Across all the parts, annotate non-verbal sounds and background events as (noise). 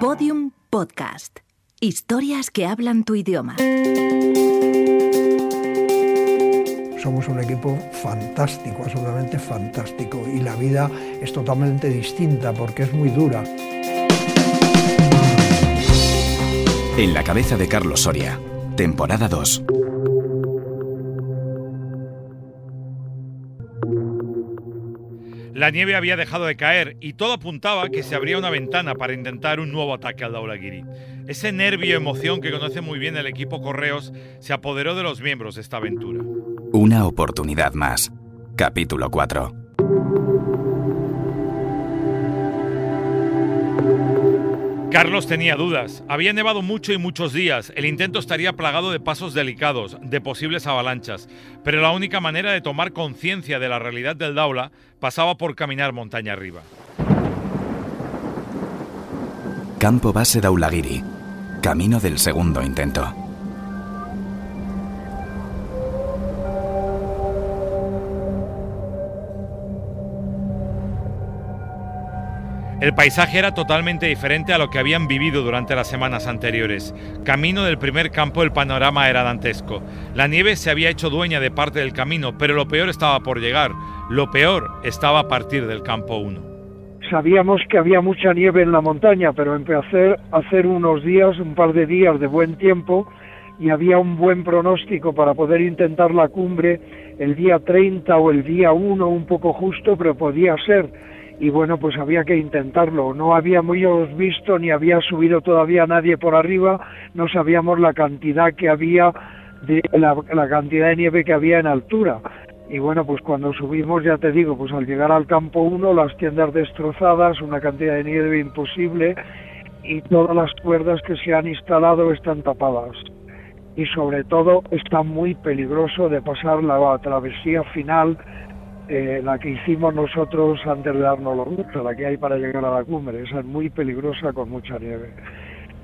Podium Podcast. Historias que hablan tu idioma. Somos un equipo fantástico, absolutamente fantástico. Y la vida es totalmente distinta porque es muy dura. En la cabeza de Carlos Soria, temporada 2. La nieve había dejado de caer y todo apuntaba que se abría una ventana para intentar un nuevo ataque al Daulagiri. Ese nervio y emoción que conoce muy bien el equipo Correos se apoderó de los miembros de esta aventura. Una oportunidad más. Capítulo 4. Carlos tenía dudas. Había nevado mucho y muchos días. El intento estaría plagado de pasos delicados, de posibles avalanchas. Pero la única manera de tomar conciencia de la realidad del Daula pasaba por caminar montaña arriba. Campo base Daulagiri. Camino del segundo intento. El paisaje era totalmente diferente a lo que habían vivido durante las semanas anteriores. Camino del primer campo el panorama era dantesco. La nieve se había hecho dueña de parte del camino, pero lo peor estaba por llegar. Lo peor estaba a partir del campo 1. Sabíamos que había mucha nieve en la montaña, pero empecé a hacer unos días, un par de días de buen tiempo y había un buen pronóstico para poder intentar la cumbre el día 30 o el día 1, un poco justo, pero podía ser y bueno, pues había que intentarlo. No habíamos visto ni había subido todavía nadie por arriba, no sabíamos la cantidad que había de la, cantidad de nieve que había en altura. Y bueno, pues cuando subimos, ya te digo, pues al llegar al campo 1, las tiendas destrozadas, una cantidad de nieve imposible y todas las cuerdas que se han instalado están tapadas. Y sobre todo está muy peligroso de pasar la travesía final eh, la que hicimos nosotros antes de darnos los gustos, la que hay para llegar a la cumbre. Esa es muy peligrosa con mucha nieve.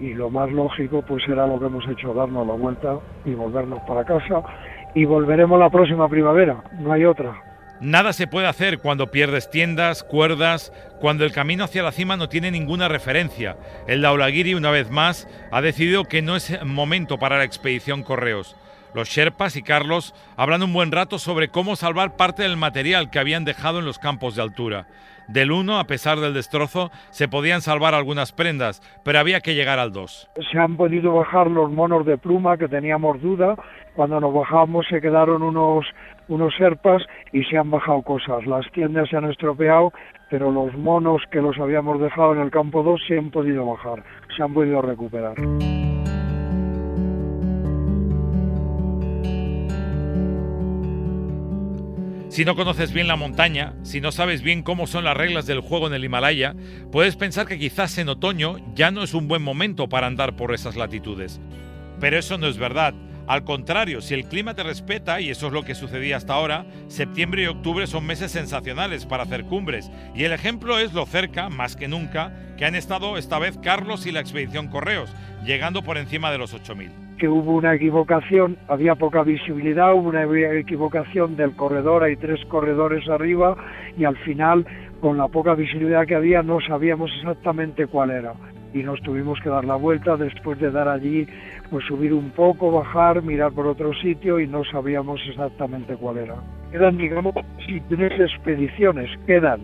Y lo más lógico pues era lo que hemos hecho, darnos la vuelta y volvernos para casa. Y volveremos la próxima primavera, no hay otra. Nada se puede hacer cuando pierdes tiendas, cuerdas, cuando el camino hacia la cima no tiene ninguna referencia. El Daulagiri, una vez más, ha decidido que no es momento para la expedición Correos. Los Sherpas y Carlos hablan un buen rato sobre cómo salvar parte del material que habían dejado en los campos de altura. Del 1, a pesar del destrozo, se podían salvar algunas prendas, pero había que llegar al 2. Se han podido bajar los monos de pluma, que teníamos duda. Cuando nos bajamos se quedaron unos, unos serpas y se han bajado cosas. Las tiendas se han estropeado, pero los monos que los habíamos dejado en el campo 2 se han podido bajar, se han podido recuperar. Si no conoces bien la montaña, si no sabes bien cómo son las reglas del juego en el Himalaya, puedes pensar que quizás en otoño ya no es un buen momento para andar por esas latitudes. Pero eso no es verdad. Al contrario, si el clima te respeta, y eso es lo que sucedía hasta ahora, septiembre y octubre son meses sensacionales para hacer cumbres. Y el ejemplo es lo cerca, más que nunca, que han estado esta vez Carlos y la expedición Correos, llegando por encima de los 8000 que hubo una equivocación, había poca visibilidad, hubo una equivocación del corredor, hay tres corredores arriba y al final con la poca visibilidad que había no sabíamos exactamente cuál era y nos tuvimos que dar la vuelta después de dar allí, pues subir un poco, bajar, mirar por otro sitio y no sabíamos exactamente cuál era. Quedan, digamos, si tres expediciones, quedan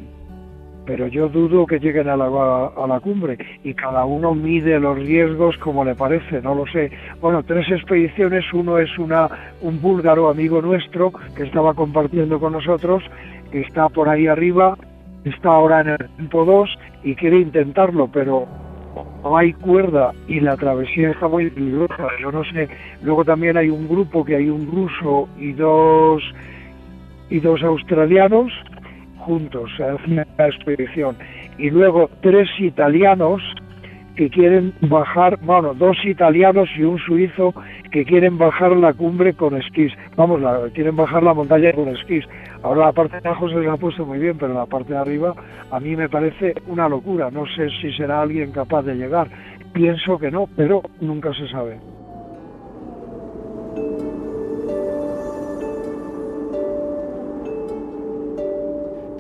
pero yo dudo que lleguen a la, cumbre y cada uno mide los riesgos como le parece, no lo sé. Bueno, tres expediciones, uno es una, un búlgaro amigo nuestro que estaba compartiendo con nosotros, que está por ahí arriba, está ahora en el tiempo 2 y quiere intentarlo, pero no hay cuerda y la travesía está muy peligrosa, yo no sé. Luego también hay un grupo que hay un ruso y dos y dos australianos juntos, se hace una expedición. Y luego tres italianos que quieren bajar, bueno, dos italianos y un suizo que quieren bajar la cumbre con esquís. Vamos, la, quieren bajar la montaña con esquís. Ahora la parte de abajo se les ha puesto muy bien, pero la parte de arriba a mí me parece una locura. No sé si será alguien capaz de llegar. Pienso que no, pero nunca se sabe.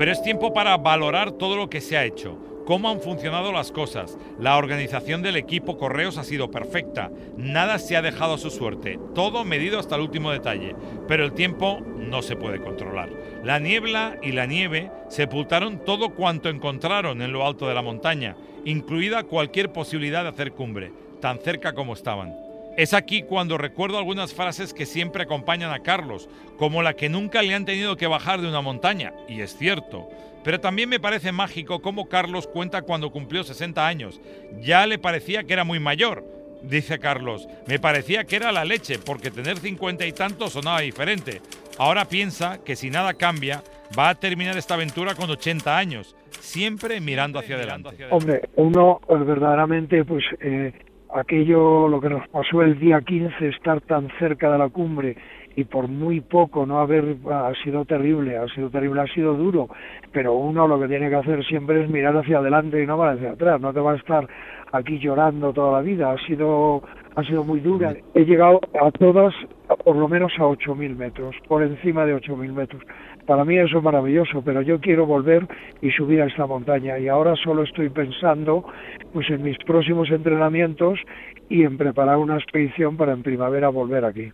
Pero es tiempo para valorar todo lo que se ha hecho. cómo han funcionado las cosas. La organización del equipo Correos ha sido perfecta. Nada se ha dejado a su suerte. Todo medido hasta el último detalle. Pero el tiempo no se puede controlar. La niebla y la nieve sepultaron todo cuanto encontraron en lo alto de la montaña, incluida cualquier posibilidad de hacer cumbre, tan cerca como estaban. Es aquí cuando recuerdo algunas frases que siempre acompañan a Carlos, como la que nunca le han tenido que bajar de una montaña, y es cierto. Pero también me parece mágico cómo Carlos cuenta cuando cumplió 60 años. Ya le parecía que era muy mayor. Dice Carlos, me parecía que era la leche, porque tener 50 y tantos sonaba diferente. Ahora piensa que si nada cambia, va a terminar esta aventura con 80 años, siempre mirando hacia adelante. Hombre, uno pues, verdaderamente pues eh, aquello, lo que nos pasó el día 15, estar tan cerca de la cumbre y por muy poco no haber, ha sido terrible, ha sido terrible, ha sido duro, pero uno lo que tiene que hacer siempre es mirar hacia adelante y no va hacia atrás, no te va a estar aquí llorando toda la vida, ha sido, ha sido muy dura. He llegado a todas, por lo menos a 8.000 metros, por encima de 8.000 metros. Para mí eso es maravilloso, pero yo quiero volver y subir a esta montaña y ahora solo estoy pensando pues en mis próximos entrenamientos y en preparar una expedición para en primavera volver aquí.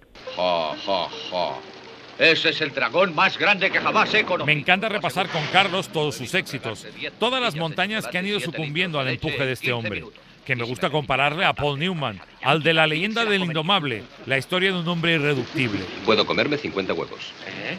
Ese es el dragón más grande que jamás he conocido. Me encanta repasar con Carlos todos sus éxitos, todas las montañas que han ido sucumbiendo al empuje de este hombre, que me gusta compararle a Paul Newman, al de la leyenda del indomable, la historia de un hombre irreductible. Puedo comerme 50 huevos. ¿Eh?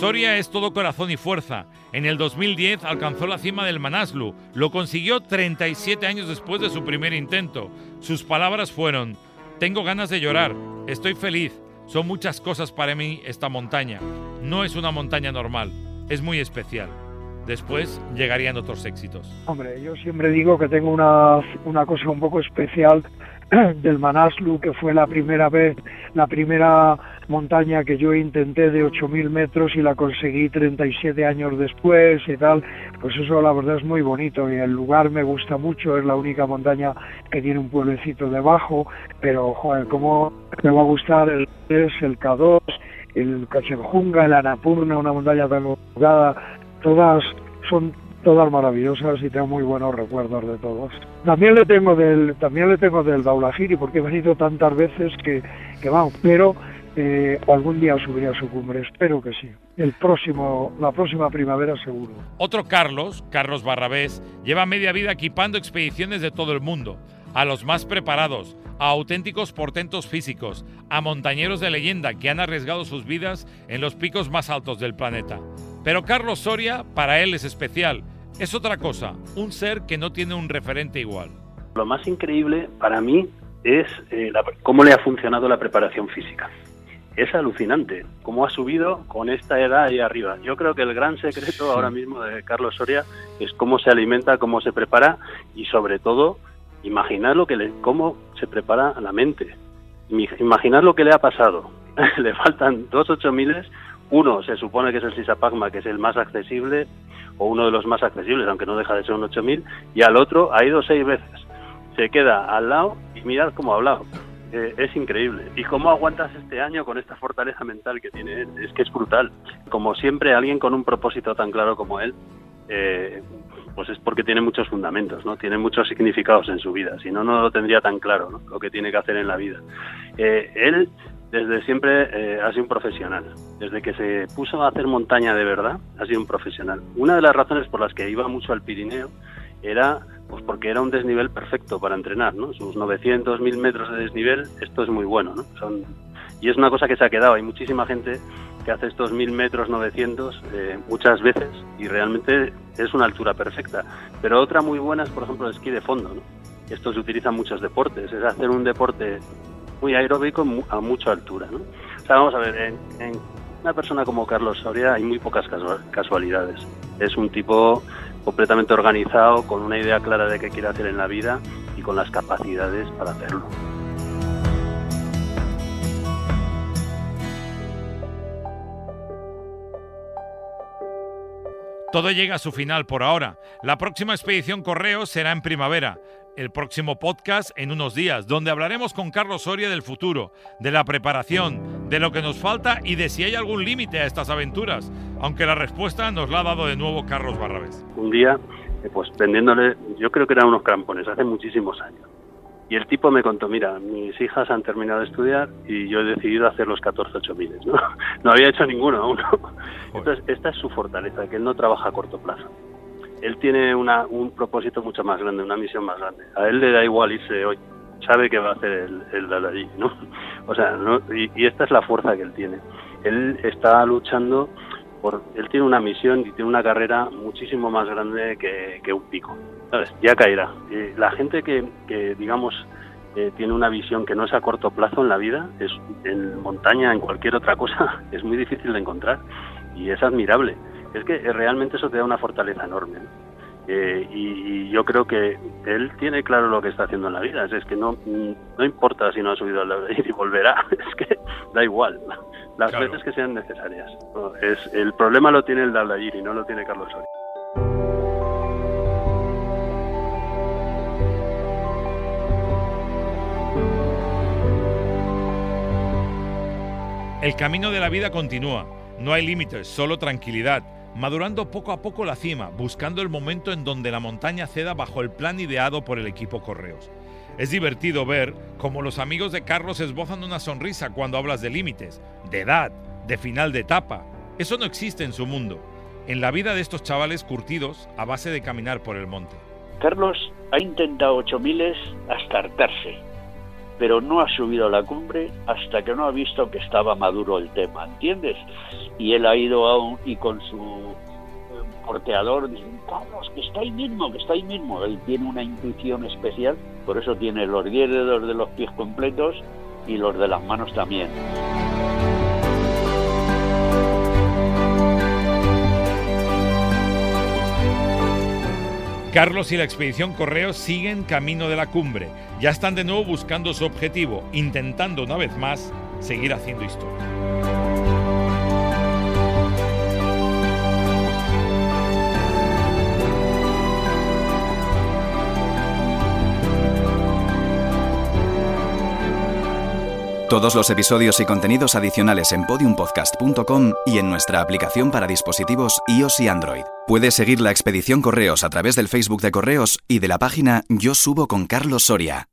Soria es todo corazón y fuerza. En el 2010 alcanzó la cima del Manaslu. Lo consiguió 37 años después de su primer intento. Sus palabras fueron, tengo ganas de llorar, estoy feliz, son muchas cosas para mí esta montaña. No es una montaña normal, es muy especial. Después llegarían otros éxitos. Hombre, yo siempre digo que tengo una, una cosa un poco especial (clears throat) del Manaslu, que fue la primera vez, la primera montaña que yo intenté de 8.000 metros y la conseguí 37 años después y tal, pues eso la verdad es muy bonito y el lugar me gusta mucho, es la única montaña que tiene un pueblecito debajo, pero joder, cómo me va a gustar el es el K2, el Cachenjunga, el Anapurna, una montaña tan todas son todas maravillosas y tengo muy buenos recuerdos de todos. También le tengo del, también le tengo del Daulagiri porque he venido tantas veces que, que vamos, pero eh, algún día subiré a su cumbre, espero que sí. El próximo, la próxima primavera seguro. Otro Carlos, Carlos Barrabés, lleva media vida equipando expediciones de todo el mundo, a los más preparados, a auténticos portentos físicos, a montañeros de leyenda que han arriesgado sus vidas en los picos más altos del planeta. Pero Carlos Soria, para él es especial, es otra cosa, un ser que no tiene un referente igual. Lo más increíble para mí es eh, cómo le ha funcionado la preparación física. Es alucinante cómo ha subido con esta edad ahí arriba. Yo creo que el gran secreto ahora mismo de Carlos Soria es cómo se alimenta, cómo se prepara y sobre todo imaginar lo que le, cómo se prepara la mente. Imaginar lo que le ha pasado. (laughs) le faltan dos ocho miles uno se supone que es el Sisapagma, que es el más accesible, o uno de los más accesibles, aunque no deja de ser un 8000, y al otro ha ido seis veces. Se queda al lado y mirad cómo ha hablado. Eh, es increíble. ¿Y cómo aguantas este año con esta fortaleza mental que tiene él? Es que es brutal. Como siempre, alguien con un propósito tan claro como él, eh, pues es porque tiene muchos fundamentos, ¿no? Tiene muchos significados en su vida. Si no, no lo tendría tan claro. Lo que tiene que hacer en la vida. Eh, él desde siempre eh, ha sido un profesional. Desde que se puso a hacer montaña de verdad, ha sido un profesional. Una de las razones por las que iba mucho al Pirineo era pues porque era un desnivel perfecto para entrenar, ¿no? Sus 900, 1000 metros de desnivel, esto es muy bueno, ¿no? Son, y es una cosa que se ha quedado. Hay muchísima gente que hace estos 1000 metros, 900 eh, muchas veces y realmente es una altura perfecta. Pero otra muy buena es, por ejemplo, el esquí de fondo, ¿no? Esto se utiliza en muchos deportes. Es hacer un deporte muy aeróbico a mucha altura. ¿no? O sea, vamos a ver, en, una persona como Carlos Soria hay muy pocas casualidades. Es un tipo completamente organizado, con una idea clara de qué quiere hacer en la vida y con las capacidades para hacerlo. Todo llega a su final por ahora. La próxima expedición Correo será en primavera. El próximo podcast en unos días, donde hablaremos con Carlos Soria del futuro, de la preparación, de lo que nos falta y de si hay algún límite a estas aventuras, aunque la respuesta nos la ha dado de nuevo Carlos Barrabés. Un día, eh, pues vendiéndole, yo creo que eran unos crampones, hace muchísimos años. Y el tipo me contó, mira, mis hijas han terminado de estudiar y yo he decidido hacer los 14 8000, ¿no? (laughs) No había hecho ninguno aún. Entonces, esta es su fortaleza, que él no trabaja a corto plazo él tiene una, un propósito mucho más grande, una misión más grande. A él le da igual irse hoy, sabe que va a hacer el, el allí, ¿no? (laughs) O sea. Y, esta es la fuerza que él tiene. Él está luchando por, él tiene una misión y tiene una carrera muchísimo más grande que, un pico. Ya caerá. la gente que, que digamos, eh, tiene una visión que no es a corto plazo en la vida, es en montaña, en cualquier otra cosa, (laughs) es muy difícil de encontrar y es admirable es que realmente eso te da una fortaleza enorme. Eh, y, yo creo que él tiene claro lo que está haciendo en la vida. Es, que no, no importa si no ha subido al (laughs) y volverá. Es que da igual. Las veces que sean necesarias. Es, el problema lo tiene el y no lo tiene Carlos Soria. El camino de la vida continúa. No hay límites, solo tranquilidad madurando poco a poco la cima, buscando el momento en donde la montaña ceda bajo el plan ideado por el equipo Correos. Es divertido ver cómo los amigos de Carlos esbozan una sonrisa cuando hablas de límites, de edad, de final de etapa. Eso no existe en su mundo, en la vida de estos chavales curtidos a base de caminar por el monte. Carlos ha intentado ocho miles hasta hartarse, pero no ha subido a la cumbre hasta que no ha visto que estaba maduro el tema, ¿entiendes? y él ha ido aún y con su eh, porteador dice, Carlos, que está ahí mismo, que está ahí mismo. Él tiene una intuición especial, por eso tiene los 10 dedos de los pies completos y los de las manos también. Carlos y la expedición Correo siguen camino de la cumbre. Ya están de nuevo buscando su objetivo, intentando una vez más seguir haciendo historia. Todos los episodios y contenidos adicionales en podiumpodcast.com y en nuestra aplicación para dispositivos iOS y Android. Puedes seguir la expedición Correos a través del Facebook de Correos y de la página Yo Subo con Carlos Soria.